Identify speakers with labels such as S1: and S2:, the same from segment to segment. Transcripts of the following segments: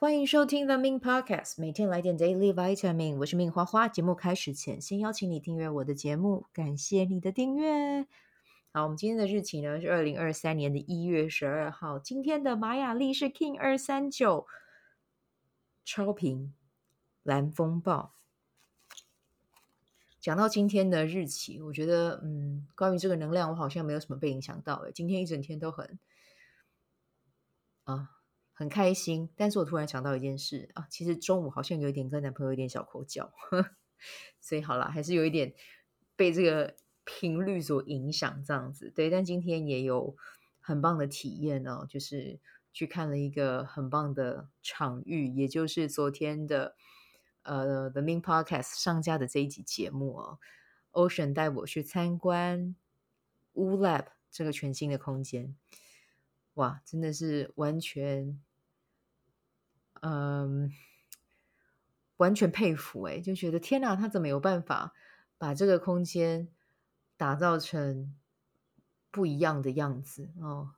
S1: 欢迎收听 The Min Podcast，每天来点 Daily Vitamin。我是命花花。节目开始前，先邀请你订阅我的节目，感谢你的订阅。好，我们今天的日期呢是二零二三年的一月十二号。今天的玛雅历是 King 二三九，超频蓝风暴。讲到今天的日期，我觉得，嗯，关于这个能量，我好像没有什么被影响到。诶，今天一整天都很啊。很开心，但是我突然想到一件事啊，其实中午好像有点跟男朋友有点小口角，所以好啦，还是有一点被这个频率所影响这样子。对，但今天也有很棒的体验哦，就是去看了一个很棒的场域，也就是昨天的呃 The Main Podcast 上架的这一集节目哦，Ocean 带我去参观 Woo Lab 这个全新的空间，哇，真的是完全。嗯，完全佩服诶，就觉得天哪，他怎么有办法把这个空间打造成不一样的样子哦？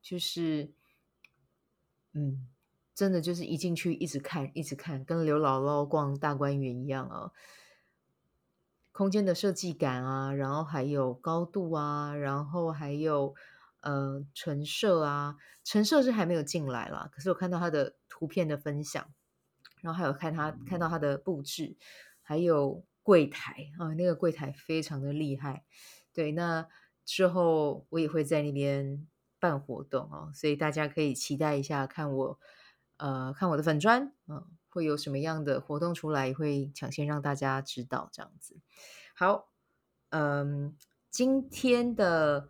S1: 就是，嗯，真的就是一进去一直看，一直看，跟刘姥姥逛大观园一样啊。空间的设计感啊，然后还有高度啊，然后还有。呃，陈设啊，陈设是还没有进来啦。可是我看到他的图片的分享，然后还有看他看到他的布置，还有柜台啊，那个柜台非常的厉害。对，那之后我也会在那边办活动哦，所以大家可以期待一下，看我呃看我的粉砖，嗯，会有什么样的活动出来，会抢先让大家知道这样子。好，嗯，今天的。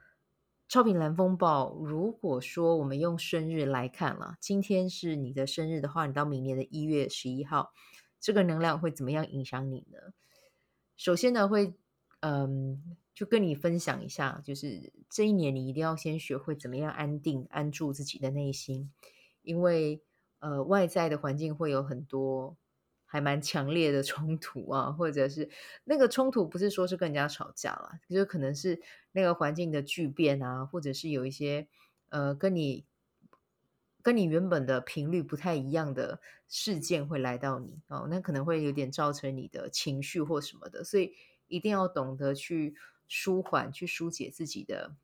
S1: 超频蓝风暴，如果说我们用生日来看了，今天是你的生日的话，你到明年的一月十一号，这个能量会怎么样影响你呢？首先呢，会嗯，就跟你分享一下，就是这一年你一定要先学会怎么样安定、安住自己的内心，因为呃，外在的环境会有很多。还蛮强烈的冲突啊，或者是那个冲突不是说是跟人家吵架啦，就可能是那个环境的巨变啊，或者是有一些呃跟你跟你原本的频率不太一样的事件会来到你哦，那可能会有点造成你的情绪或什么的，所以一定要懂得去舒缓、去疏解自己的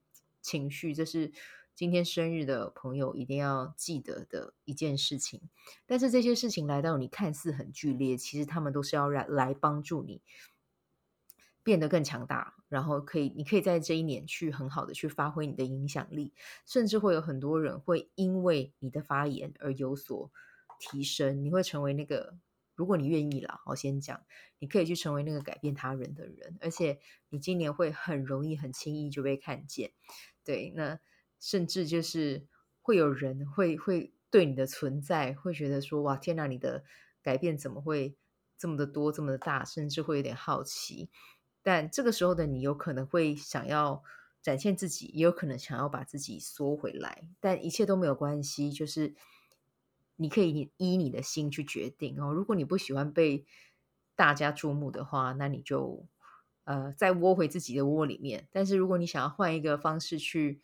S1: 情绪，这是。今天生日的朋友一定要记得的一件事情，但是这些事情来到你看似很剧烈，其实他们都是要来来帮助你变得更强大，然后可以，你可以在这一年去很好的去发挥你的影响力，甚至会有很多人会因为你的发言而有所提升，你会成为那个，如果你愿意啦，我先讲，你可以去成为那个改变他人的人，而且你今年会很容易、很轻易就被看见，对，那。甚至就是会有人会会对你的存在会觉得说，哇，天哪，你的改变怎么会这么的多这么的大，甚至会有点好奇。但这个时候的你有可能会想要展现自己，也有可能想要把自己缩回来。但一切都没有关系，就是你可以依你的心去决定哦。如果你不喜欢被大家注目的话，那你就呃再窝回自己的窝里面。但是如果你想要换一个方式去。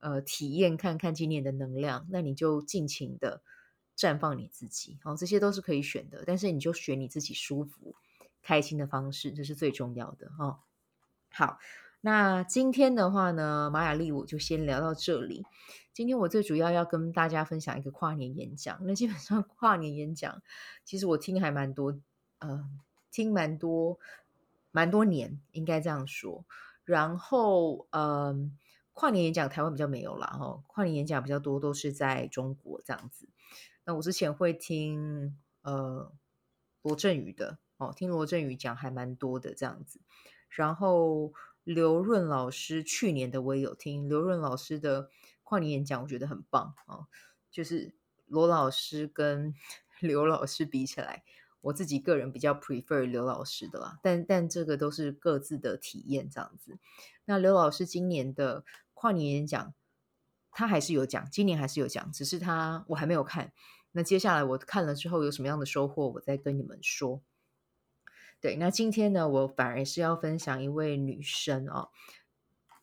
S1: 呃，体验看看今年的能量，那你就尽情的绽放你自己，好、哦，这些都是可以选的，但是你就选你自己舒服、开心的方式，这是最重要的哦。好，那今天的话呢，马雅丽我就先聊到这里。今天我最主要要跟大家分享一个跨年演讲，那基本上 跨年演讲，其实我听还蛮多，呃，听蛮多，蛮多年，应该这样说。然后，嗯、跨年演讲台湾比较没有啦，哈，跨年演讲比较多都是在中国这样子。那我之前会听呃罗振宇的哦，听罗振宇讲还蛮多的这样子。然后刘润老师去年的我也有听，刘润老师的跨年演讲我觉得很棒哦，就是罗老师跟 刘老师比起来，我自己个人比较 prefer 刘老师的啦，但但这个都是各自的体验这样子。那刘老师今年的。跨年演讲，他还是有讲，今年还是有讲，只是他我还没有看。那接下来我看了之后有什么样的收获，我再跟你们说。对，那今天呢，我反而是要分享一位女生哦，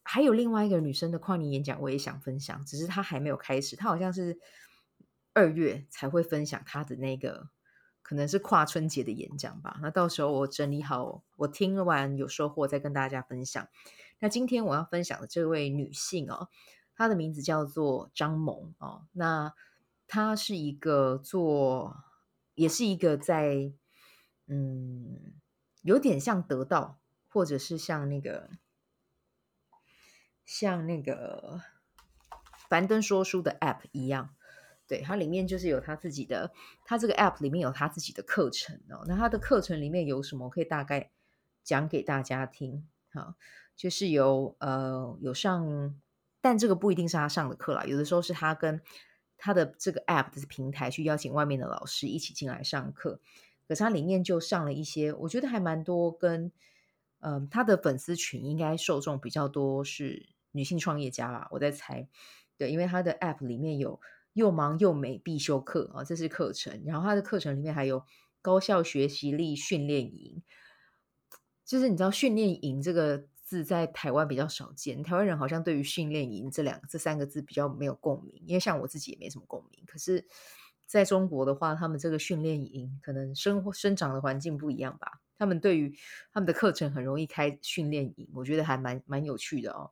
S1: 还有另外一个女生的跨年演讲，我也想分享，只是她还没有开始，她好像是二月才会分享她的那个，可能是跨春节的演讲吧。那到时候我整理好，我听完有收获再跟大家分享。那今天我要分享的这位女性哦，她的名字叫做张萌哦。那她是一个做，也是一个在，嗯，有点像得到，或者是像那个，像那个樊登说书的 App 一样。对，它里面就是有他自己的，他这个 App 里面有他自己的课程哦。那他的课程里面有什么？可以大概讲给大家听。好，就是有呃有上，但这个不一定是他上的课啦。有的时候是他跟他的这个 App 的平台去邀请外面的老师一起进来上课。可是他里面就上了一些，我觉得还蛮多跟嗯、他的粉丝群应该受众比较多是女性创业家吧，我在猜。对，因为他的 App 里面有。又忙又美必修课啊，这是课程。然后他的课程里面还有高效学习力训练营，就是你知道训练营这个字在台湾比较少见，台湾人好像对于训练营这两这三个字比较没有共鸣，因为像我自己也没什么共鸣。可是在中国的话，他们这个训练营可能生活生长的环境不一样吧，他们对于他们的课程很容易开训练营，我觉得还蛮蛮有趣的哦。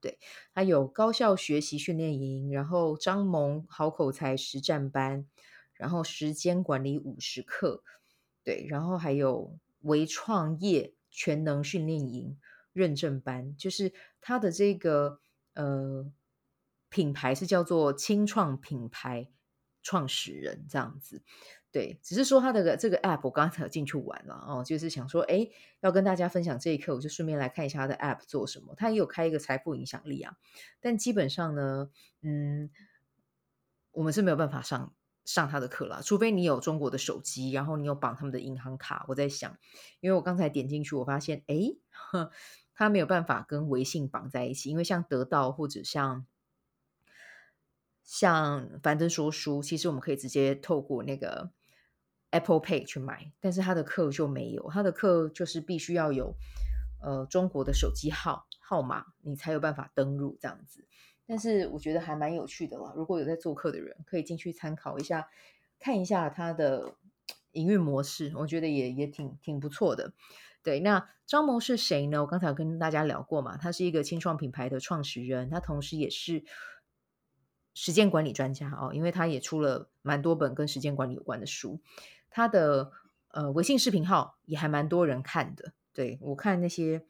S1: 对，还有高效学习训练营，然后张萌好口才实战班，然后时间管理五十课，对，然后还有微创业全能训练营认证班，就是他的这个呃品牌是叫做青创品牌创始人这样子。对，只是说他的这个 app，我刚才进去玩了哦，就是想说，哎，要跟大家分享这一刻，我就顺便来看一下他的 app 做什么。他也有开一个财富影响力啊，但基本上呢，嗯，我们是没有办法上上他的课了，除非你有中国的手机，然后你有绑他们的银行卡。我在想，因为我刚才点进去，我发现，哎，他没有办法跟微信绑在一起，因为像得到或者像像樊登说书，其实我们可以直接透过那个。Apple Pay 去买，但是他的课就没有，他的课就是必须要有呃中国的手机号号码，你才有办法登入这样子。但是我觉得还蛮有趣的啦，如果有在做课的人，可以进去参考一下，看一下他的营运模式，我觉得也也挺挺不错的。对，那张萌是谁呢？我刚才有跟大家聊过嘛，他是一个青创品牌的创始人，他同时也是时间管理专家哦，因为他也出了蛮多本跟时间管理有关的书。他的呃微信视频号也还蛮多人看的，对，我看那些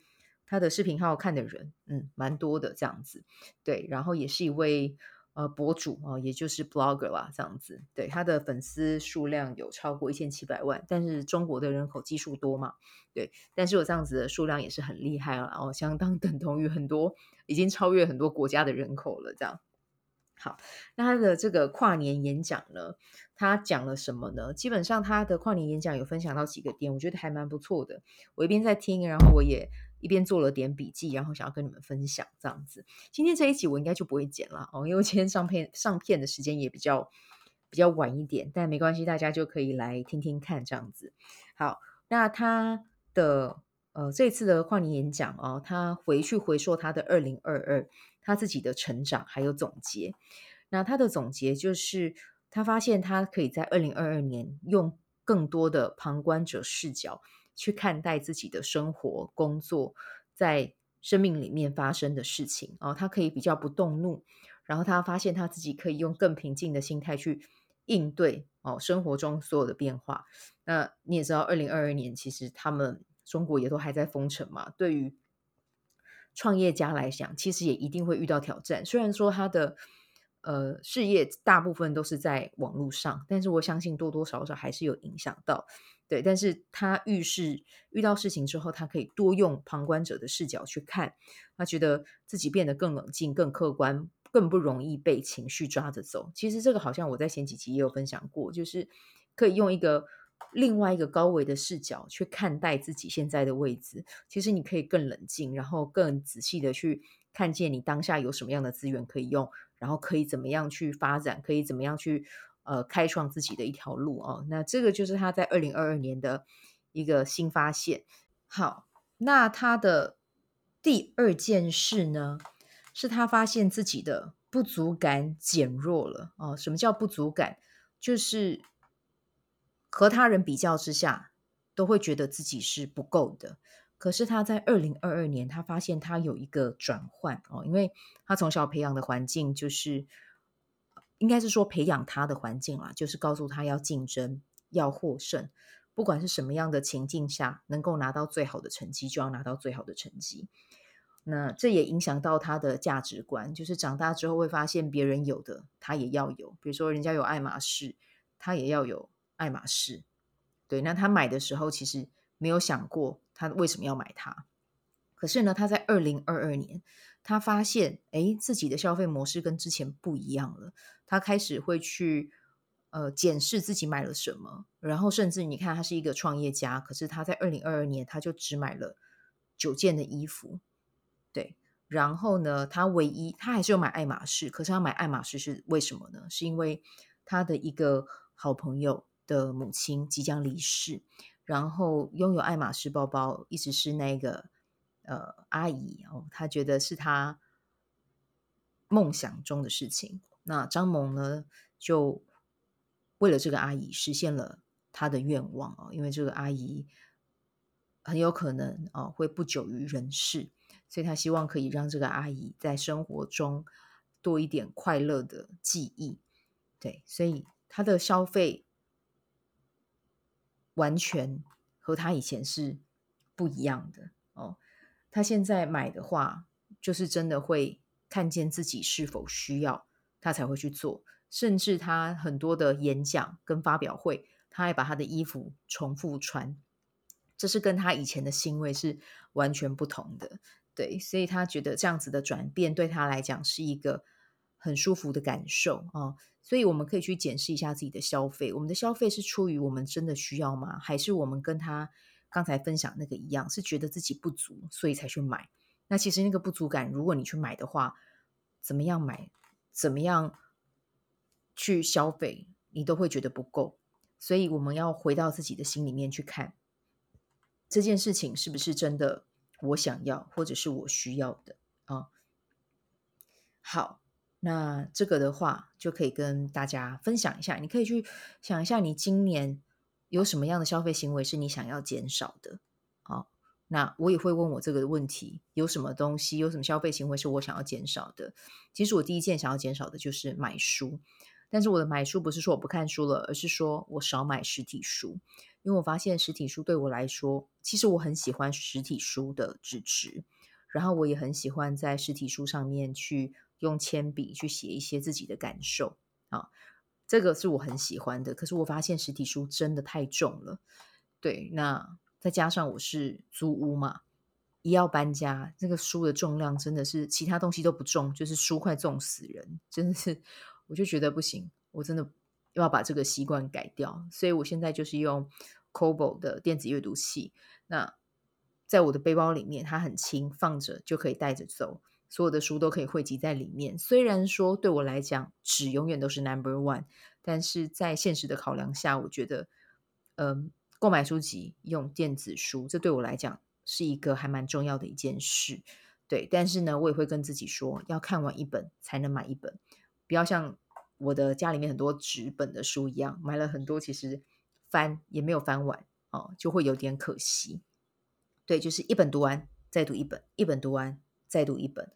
S1: 他的视频号看的人，嗯，蛮多的这样子，对，然后也是一位呃博主啊，也就是 blogger 啦，这样子，对，他的粉丝数量有超过一千七百万，但是中国的人口基数多嘛，对，但是有这样子的数量也是很厉害了，哦，相当等同于很多已经超越很多国家的人口了，这样。好，那他的这个跨年演讲呢，他讲了什么呢？基本上他的跨年演讲有分享到几个点，我觉得还蛮不错的。我一边在听，然后我也一边做了点笔记，然后想要跟你们分享这样子。今天这一集我应该就不会剪了哦，因为今天上片上片的时间也比较比较晚一点，但没关系，大家就可以来听听看这样子。好，那他的呃这次的跨年演讲哦，他回去回溯他的二零二二。他自己的成长还有总结，那他的总结就是，他发现他可以在二零二二年用更多的旁观者视角去看待自己的生活、工作，在生命里面发生的事情哦，他可以比较不动怒，然后他发现他自己可以用更平静的心态去应对哦生活中所有的变化。那你也知道，二零二二年其实他们中国也都还在封城嘛，对于。创业家来讲，其实也一定会遇到挑战。虽然说他的呃事业大部分都是在网络上，但是我相信多多少少还是有影响到。对，但是他遇事遇到事情之后，他可以多用旁观者的视角去看，他觉得自己变得更冷静、更客观，更不容易被情绪抓着走。其实这个好像我在前几集也有分享过，就是可以用一个。另外一个高维的视角去看待自己现在的位置，其实你可以更冷静，然后更仔细的去看见你当下有什么样的资源可以用，然后可以怎么样去发展，可以怎么样去呃开创自己的一条路哦。那这个就是他在二零二二年的一个新发现。好，那他的第二件事呢，是他发现自己的不足感减弱了哦。什么叫不足感？就是和他人比较之下，都会觉得自己是不够的。可是他在二零二二年，他发现他有一个转换哦，因为他从小培养的环境就是，应该是说培养他的环境啦，就是告诉他要竞争，要获胜，不管是什么样的情境下，能够拿到最好的成绩，就要拿到最好的成绩。那这也影响到他的价值观，就是长大之后会发现别人有的他也要有，比如说人家有爱马仕，他也要有爱马仕。对，那他买的时候其实没有想过他为什么要买它，可是呢，他在二零二二年，他发现诶，自己的消费模式跟之前不一样了，他开始会去呃检视自己买了什么，然后甚至你看他是一个创业家，可是他在二零二二年他就只买了九件的衣服。对，然后呢，他唯一他还是有买爱马仕，可是他买爱马仕是为什么呢？是因为他的一个好朋友的母亲即将离世，然后拥有爱马仕包包一直是那个呃阿姨哦，她觉得是她梦想中的事情。那张萌呢，就为了这个阿姨实现了他的愿望哦，因为这个阿姨很有可能哦会不久于人世。所以他希望可以让这个阿姨在生活中多一点快乐的记忆，对，所以他的消费完全和他以前是不一样的哦。他现在买的话，就是真的会看见自己是否需要，他才会去做。甚至他很多的演讲跟发表会，他还把他的衣服重复穿，这是跟他以前的行为是完全不同的。对，所以他觉得这样子的转变对他来讲是一个很舒服的感受啊、哦。所以我们可以去检视一下自己的消费，我们的消费是出于我们真的需要吗？还是我们跟他刚才分享那个一样，是觉得自己不足，所以才去买？那其实那个不足感，如果你去买的话，怎么样买，怎么样去消费，你都会觉得不够。所以我们要回到自己的心里面去看，这件事情是不是真的？我想要，或者是我需要的啊、好，那这个的话就可以跟大家分享一下。你可以去想一下，你今年有什么样的消费行为是你想要减少的？好、那我也会问我这个问题：有什么东西，有什么消费行为是我想要减少的？其实我第一件想要减少的就是买书，但是我的买书不是说我不看书了，而是说我少买实体书。因为我发现实体书对我来说，其实我很喜欢实体书的支持，然后我也很喜欢在实体书上面去用铅笔去写一些自己的感受啊，这个是我很喜欢的。可是我发现实体书真的太重了，对，那再加上我是租屋嘛，一要搬家，这个书的重量真的是其他东西都不重，就是书快重死人，真的是，我就觉得不行，我真的。要把这个习惯改掉，所以我现在就是用 Kobo 的电子阅读器。那在我的背包里面，它很轻，放着就可以带着走，所有的书都可以汇集在里面。虽然说对我来讲，纸永远都是 Number One，但是在现实的考量下，我觉得，嗯、购买书籍用电子书，这对我来讲是一个还蛮重要的一件事。对，但是呢，我也会跟自己说，要看完一本才能买一本，不要像。我的家里面很多纸本的书一样，买了很多，其实翻也没有翻完哦，就会有点可惜。对，就是一本读完再读一本，一本读完再读一本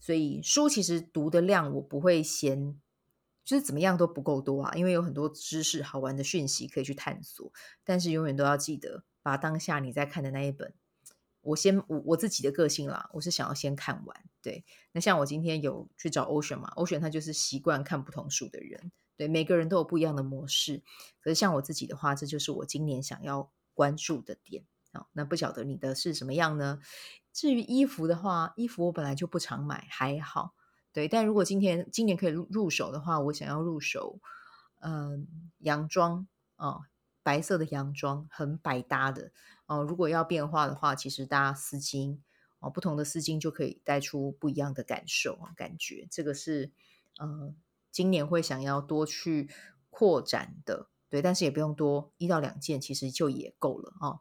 S1: 所以书其实读的量我不会嫌，就是怎么样都不够多啊，因为有很多知识好玩的讯息可以去探索。但是永远都要记得，把当下你在看的那一本。我先我我自己的个性啦，我是想要先看完。对，那像我今天有去找 Ocean 嘛，Ocean 他就是习惯看不同书的人。对，每个人都有不一样的模式。可是像我自己的话，这就是我今年想要关注的点。好，那不晓得你的是什么样呢？至于衣服的话，衣服我本来就不常买，还好。对，但如果今天今年可以入手的话，我想要入手，嗯、洋装啊。白色的洋装很百搭的哦。如果要变化的话，其实搭丝巾哦，不同的丝巾就可以带出不一样的感受啊，感觉这个是呃，今年会想要多去扩展的，对，但是也不用多，一到两件其实就也够了哦。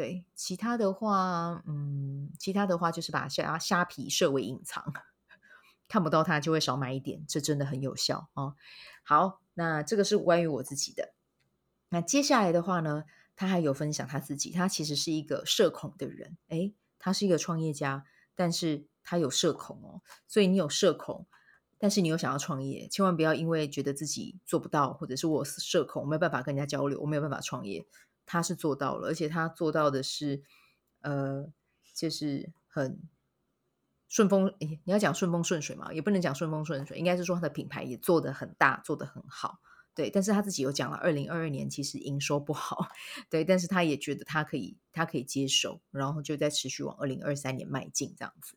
S1: 对，其他的话，嗯，其他的话就是把虾虾皮设为隐藏，看不到它就会少买一点，这真的很有效哦。好，那这个是关于我自己的。那接下来的话呢，他还有分享他自己，他其实是一个社恐的人，诶，他是一个创业家，但是他有社恐哦。所以你有社恐，但是你又想要创业，千万不要因为觉得自己做不到，或者是我社恐，我没有办法跟人家交流，我没有办法创业。他是做到了，而且他做到的是，呃，就是很。顺风，诶，你要讲顺风顺水嘛，也不能讲顺风顺水，应该是说他的品牌也做得很大，做得很好，对。但是他自己有讲了，二零二二年其实营收不好，对。但是他也觉得他可以，他可以接受，然后就在持续往二零二三年迈进这样子。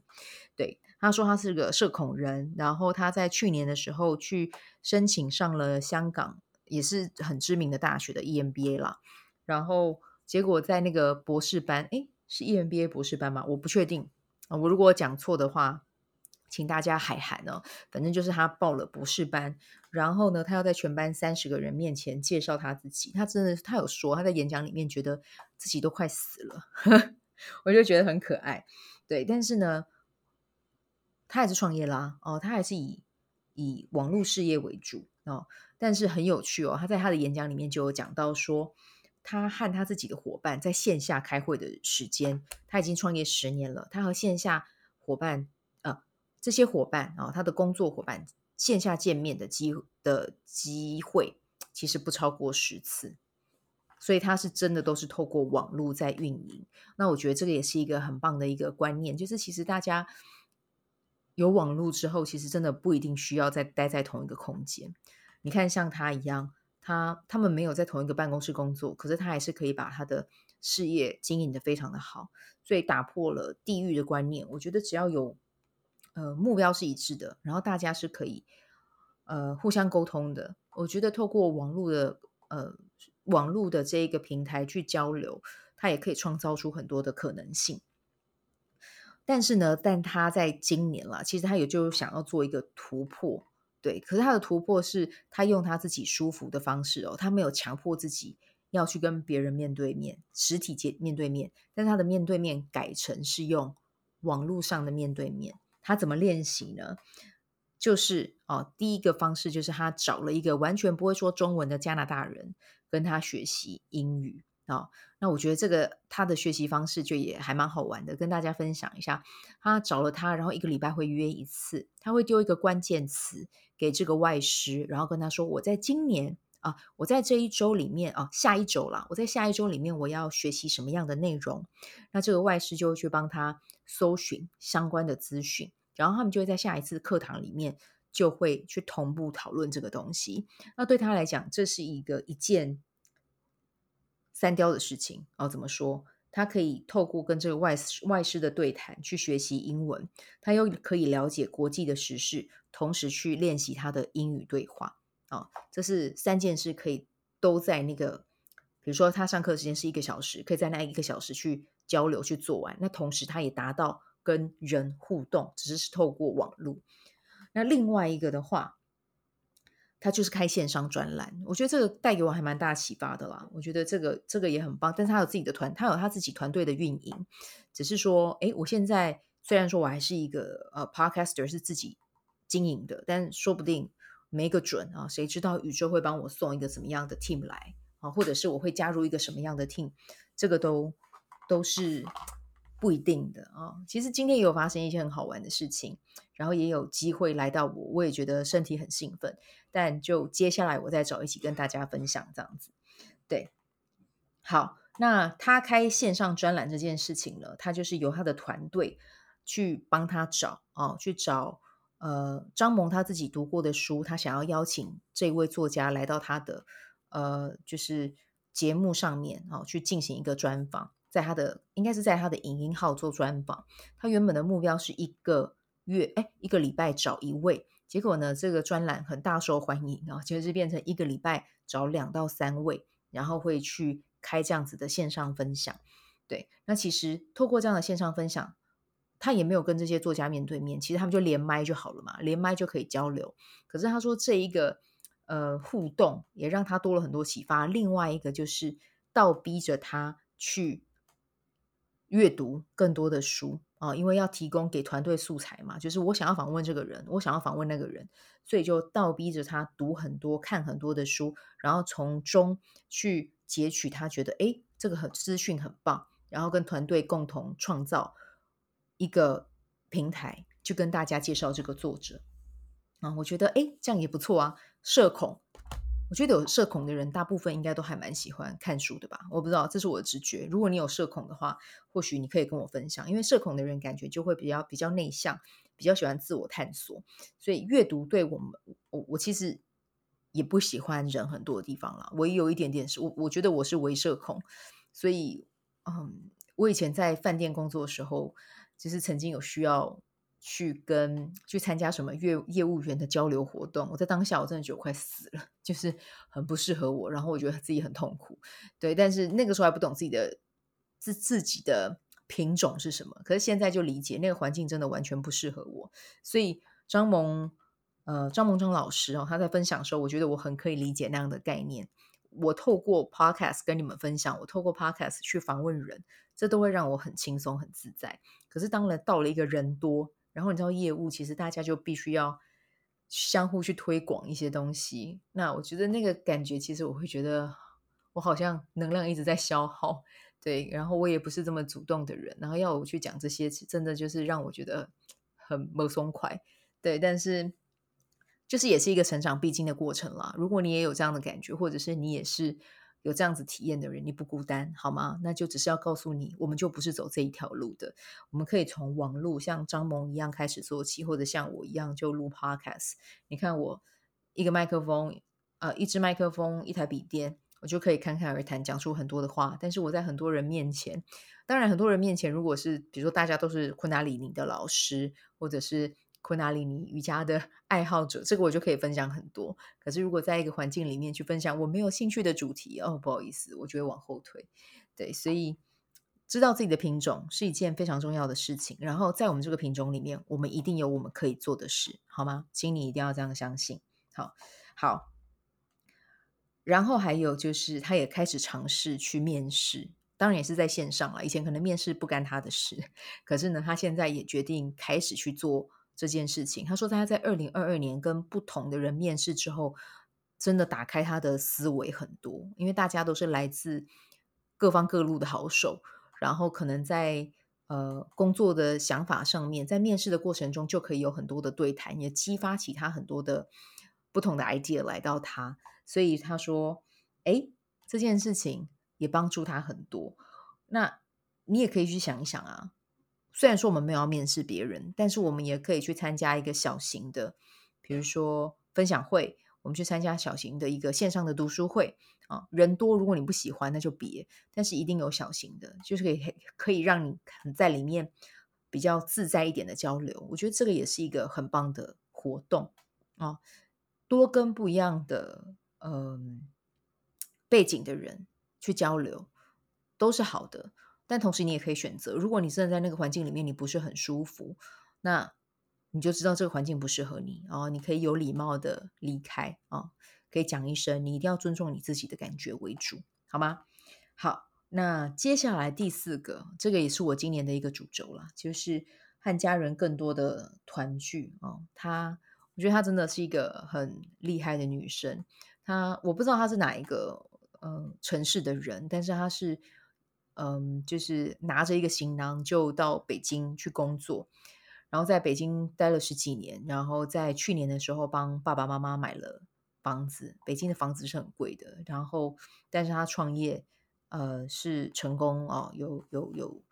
S1: 对，他说他是个社恐人，然后他在去年的时候去申请上了香港也是很知名的大学的 EMBA 啦，然后结果在那个博士班，诶，是 EMBA 博士班吗？我不确定。我如果讲错的话，请大家海涵哦。反正就是他报了博士班，然后呢，他要在全班三十个人面前介绍他自己。他真的，他有说他在演讲里面觉得自己都快死了，我就觉得很可爱。对，但是呢，他还是创业啦。哦，他还是以以网络事业为主哦。但是很有趣哦，他在他的演讲里面就有讲到说。他和他自己的伙伴在线下开会的时间，他已经创业十年了。他和线下伙伴，呃，这些伙伴啊、哦，他的工作伙伴线下见面的机的机会，其实不超过十次。所以他是真的都是透过网络在运营。那我觉得这个也是一个很棒的一个观念，就是其实大家有网络之后，其实真的不一定需要再待在同一个空间。你看，像他一样。他他们没有在同一个办公室工作，可是他还是可以把他的事业经营的非常的好，所以打破了地域的观念。我觉得只要有呃目标是一致的，然后大家是可以呃互相沟通的。我觉得透过网络的呃网络的这一个平台去交流，它也可以创造出很多的可能性。但是呢，但他在今年啦，其实他也就想要做一个突破。对，可是他的突破是他用他自己舒服的方式哦，他没有强迫自己要去跟别人面对面，实体见面对面，但他的面对面改成是用网络上的面对面。他怎么练习呢？就是哦，第一个方式就是他找了一个完全不会说中文的加拿大人跟他学习英语。哦，那我觉得这个他的学习方式就也还蛮好玩的，跟大家分享一下。他找了他，然后一个礼拜会约一次，他会丢一个关键词给这个外师，然后跟他说：“我在今年啊，我在这一周里面啊，下一周啦，我在下一周里面我要学习什么样的内容。”那这个外师就会去帮他搜寻相关的资讯，然后他们就会在下一次课堂里面就会去同步讨论这个东西。那对他来讲，这是一个一件。三雕的事情哦，怎么说？他可以透过跟这个外外师的对谈去学习英文，他又可以了解国际的时事，同时去练习他的英语对话啊、哦。这是三件事，可以都在那个，比如说他上课时间是一个小时，可以在那一个小时去交流去做完。那同时他也达到跟人互动，只是是透过网络。那另外一个的话。他就是开线上专栏，我觉得这个带给我还蛮大启发的啦。我觉得这个这个也很棒，但是他有自己的团，他有他自己团队的运营。只是说，诶，我现在虽然说我还是一个呃 podcaster 是自己经营的，但说不定没个准啊，谁知道宇宙会帮我送一个什么样的 team 来啊，或者是我会加入一个什么样的 team，这个都都是。不一定的啊、其实今天也有发生一些很好玩的事情，然后也有机会来到我，我也觉得身体很兴奋。但就接下来我再找一起跟大家分享这样子。对，好，那他开线上专栏这件事情呢，他就是由他的团队去帮他找啊、哦，去找呃张萌他自己读过的书，他想要邀请这位作家来到他的呃就是节目上面啊、哦，去进行一个专访。在他的应该是在他的影音号做专访，他原本的目标是一个月，哎，一个礼拜找一位，结果呢，这个专栏很大受欢迎啊，就是变成一个礼拜找两到三位，然后会去开这样子的线上分享。对，那其实透过这样的线上分享，他也没有跟这些作家面对面，其实他们就连麦就好了嘛，连麦就可以交流。可是他说这一个呃互动也让他多了很多启发。另外一个就是倒逼着他去。阅读更多的书啊，因为要提供给团队素材嘛，就是我想要访问这个人，我想要访问那个人，所以就倒逼着他读很多、看很多的书，然后从中去截取他觉得诶，这个很资讯很棒，然后跟团队共同创造一个平台，去跟大家介绍这个作者啊，我觉得诶，这样也不错啊，社恐。我觉得有社恐的人，大部分应该都还蛮喜欢看书的吧？我不知道，这是我的直觉。如果你有社恐的话，或许你可以跟我分享。因为社恐的人感觉就会比较比较内向，比较喜欢自我探索。所以阅读对我们，我我其实也不喜欢人很多的地方啦。我也有一点点是，我我觉得我是微社恐。所以，嗯，我以前在饭店工作的时候，其实曾经有需要。去跟去参加什么业业务员的交流活动，我在当下我真的觉得快死了，就是很不适合我，然后我觉得自己很痛苦，对，但是那个时候还不懂自己的自自己的品种是什么，可是现在就理解那个环境真的完全不适合我，所以张萌呃张蒙章老师哦他在分享的时候，我觉得我很可以理解那样的概念。我透过 podcast 跟你们分享，我透过 podcast 去访问人，这都会让我很轻松很自在。可是当然到了一个人多。然后你知道业务，其实大家就必须要相互去推广一些东西。那我觉得那个感觉，其实我会觉得我好像能量一直在消耗，对。然后我也不是这么主动的人，然后要我去讲这些，真的就是让我觉得很不松快，对。但是就是也是一个成长必经的过程啦。如果你也有这样的感觉，或者是你也是。有这样子体验的人，你不孤单，好吗？那就只是要告诉你，我们就不是走这一条路的。我们可以从网路像张蒙一样开始做起，或者像我一样就录 Podcast。你看我一个麦克风，呃，一支麦克风，一台笔电，我就可以侃侃而谈，讲出很多的话。但是我在很多人面前，当然很多人面前，如果是比如说大家都是昆达里尼的老师，或者是。昆达里尼瑜伽的爱好者，这个我就可以分享很多。可是如果在一个环境里面去分享我没有兴趣的主题，哦，不好意思，我就会往后退。对，所以知道自己的品种是一件非常重要的事情。然后在我们这个品种里面，我们一定有我们可以做的事，好吗？请你一定要这样相信。好，好。然后还有就是，他也开始尝试去面试，当然也是在线上了。以前可能面试不干他的事，可是呢，他现在也决定开始去做。这件事情，他说他在二零二二年跟不同的人面试之后，真的打开他的思维很多，因为大家都是来自各方各路的好手，然后可能在呃工作的想法上面，在面试的过程中就可以有很多的对谈，也激发起他很多的不同的 idea 来到他，所以他说，哎，这件事情也帮助他很多。那你也可以去想一想啊。虽然说我们没有要面试别人，但是我们也可以去参加一个小型的，比如说分享会，我们去参加小型的一个线上的读书会啊。人多，如果你不喜欢，那就别。但是一定有小型的，就是可以 可以让你在里面比较自在一点的交流。我觉得这个也是一个很棒的活动啊。多跟不一样的嗯背景的人去交流，都是好的。但同时，你也可以选择，如果你真的在那个环境里面，你不是很舒服，那你就知道这个环境不适合你，然后你可以有礼貌的离开啊，可以讲一声，你一定要尊重你自己的感觉为主，好吗？好，那接下来第四个，这个也是我今年的一个主轴了，就是和家人更多的团聚啊。她，我觉得她真的是一个很厉害的女生。她，我不知道她是哪一个呃城市的人，但是她是。嗯，就是拿着一个行囊就到北京去工作，然后在北京待了十几年，然后在去年的时候帮爸爸妈妈买了房子。北京的房子是很贵的，然后但是他创业，呃，是成功哦，有有有，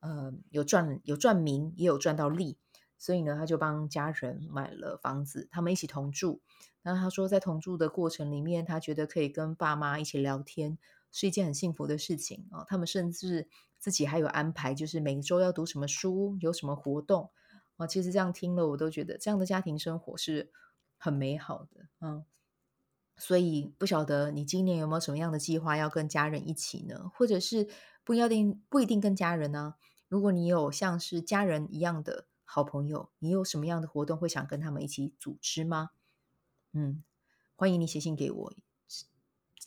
S1: 呃，有赚有赚名，也有赚到利，所以呢，他就帮家人买了房子，他们一起同住。那他说，在同住的过程里面，他觉得可以跟爸妈一起聊天。是一件很幸福的事情啊！他们甚至自己还有安排，就是每周要读什么书，有什么活动啊。其实这样听了，我都觉得这样的家庭生活是很美好的。嗯，所以不晓得你今年有没有什么样的计划要跟家人一起呢？或者是不一定不一定跟家人呢？如果你有像是家人一样的好朋友，你有什么样的活动会想跟他们一起组织吗？嗯，欢迎你写信给我。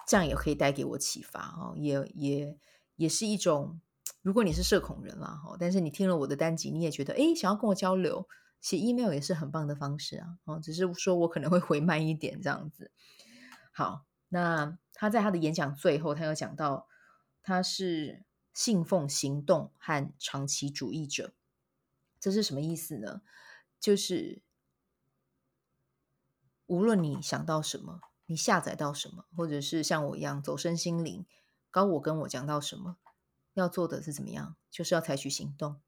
S1: 这样也可以带给我启发哦，也也也是一种如果你是社恐人啦，但是你听了我的单集，你也觉得诶，想要跟我交流，写 email 也是很棒的方式啊。哦，只是说我可能会回慢一点这样子。好，那他在他的演讲最后，他有讲到他是信奉行动和长期主义者，这是什么意思呢？就是无论你想到什么，你下载到什么，或者是像我一样走身心灵，高我跟我讲到什么。要做的是怎么样？就是要采取行动，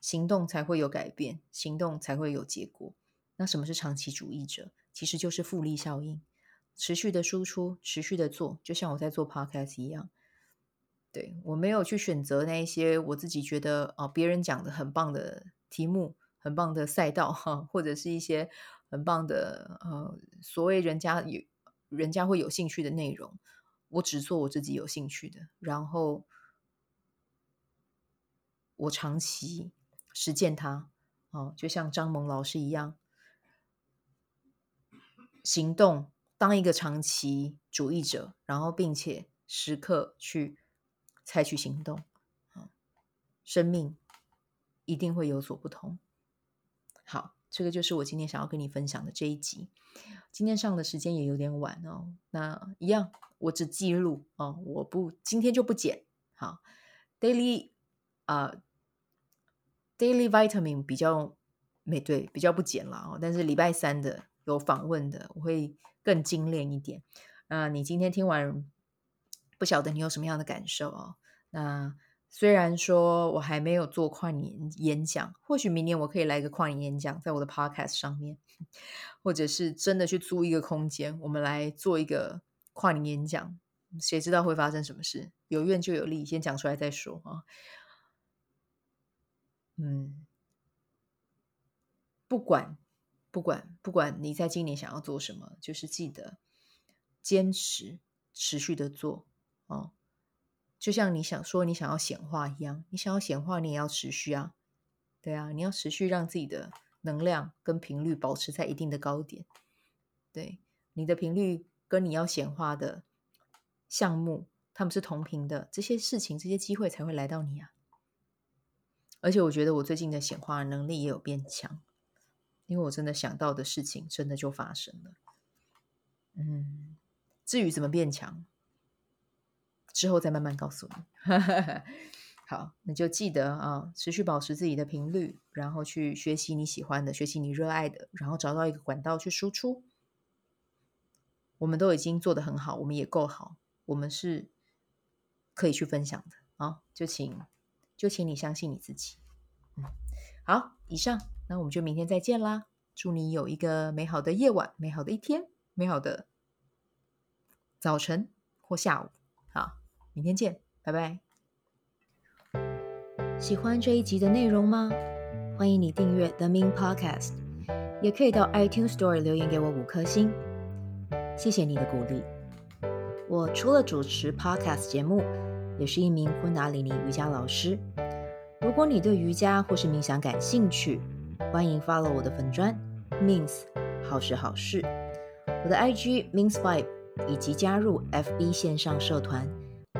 S1: 行动才会有改变，行动才会有结果。那什么是长期主义者？其实就是复利效应，持续的输出，持续的做，就像我在做 podcast 一样。对，我没有去选择那一些我自己觉得哦，别人讲的很棒的题目，很棒的赛道哈，或者是一些很棒的呃，所谓人家有人家会有兴趣的内容，我只做我自己有兴趣的，然后。我长期实践它，哦，就像张萌老师一样，行动，当一个长期主义者，然后并且时刻去采取行动，啊，生命一定会有所不同。好，这个就是我今天想要跟你分享的这一集。今天上的时间也有点晚哦，那一样，我只记录哦，我不今天就不剪。好，daily。啊、，daily Vitamin 比较没对，比较不剪了哦。但是礼拜三的有访问的，我会更精炼一点。那你今天听完，不晓得你有什么样的感受哦？那虽然说我还没有做跨年演讲，或许明年我可以来个跨年演讲，在我的 Podcast 上面，或者是真的去租一个空间，我们来做一个跨年演讲。谁知道会发生什么事？有怨就有利，先讲出来再说啊。嗯，不管不管不管你在今年想要做什么，就是记得坚持持续的做哦。就像你想说你想要显化一样，你想要显化，你也要持续啊。对啊，你要持续让自己的能量跟频率保持在一定的高点。对，你的频率跟你要显化的项目，他们是同频的，这些事情这些机会才会来到你啊。而且我觉得我最近的显化能力也有变强，因为我真的想到的事情真的就发生了。嗯，至于怎么变强，之后再慢慢告诉你。好，那就记得啊，持续保持自己的频率，然后去学习你喜欢的，学习你热爱的，然后找到一个管道去输出。我们都已经做得很好，我们也够好，我们是可以去分享的啊，就请。就请你相信你自己。嗯，好，以上，那我们就明天再见啦！祝你有一个美好的夜晚，美好的一天，美好的早晨或下午。明天见，拜拜。喜欢这一集的内容吗？欢迎你订阅 The Min Podcast，也可以到 iTunes Store 留言给我五颗星，谢谢你的鼓励。我除了主持 Podcast 节目，也是一名昆达里尼瑜伽老师。如果你对瑜伽或是冥想感兴趣，欢迎 follow 我的粉专 Mins 好时好事，我的 IG Mins Vibe，以及加入 FB 线上社团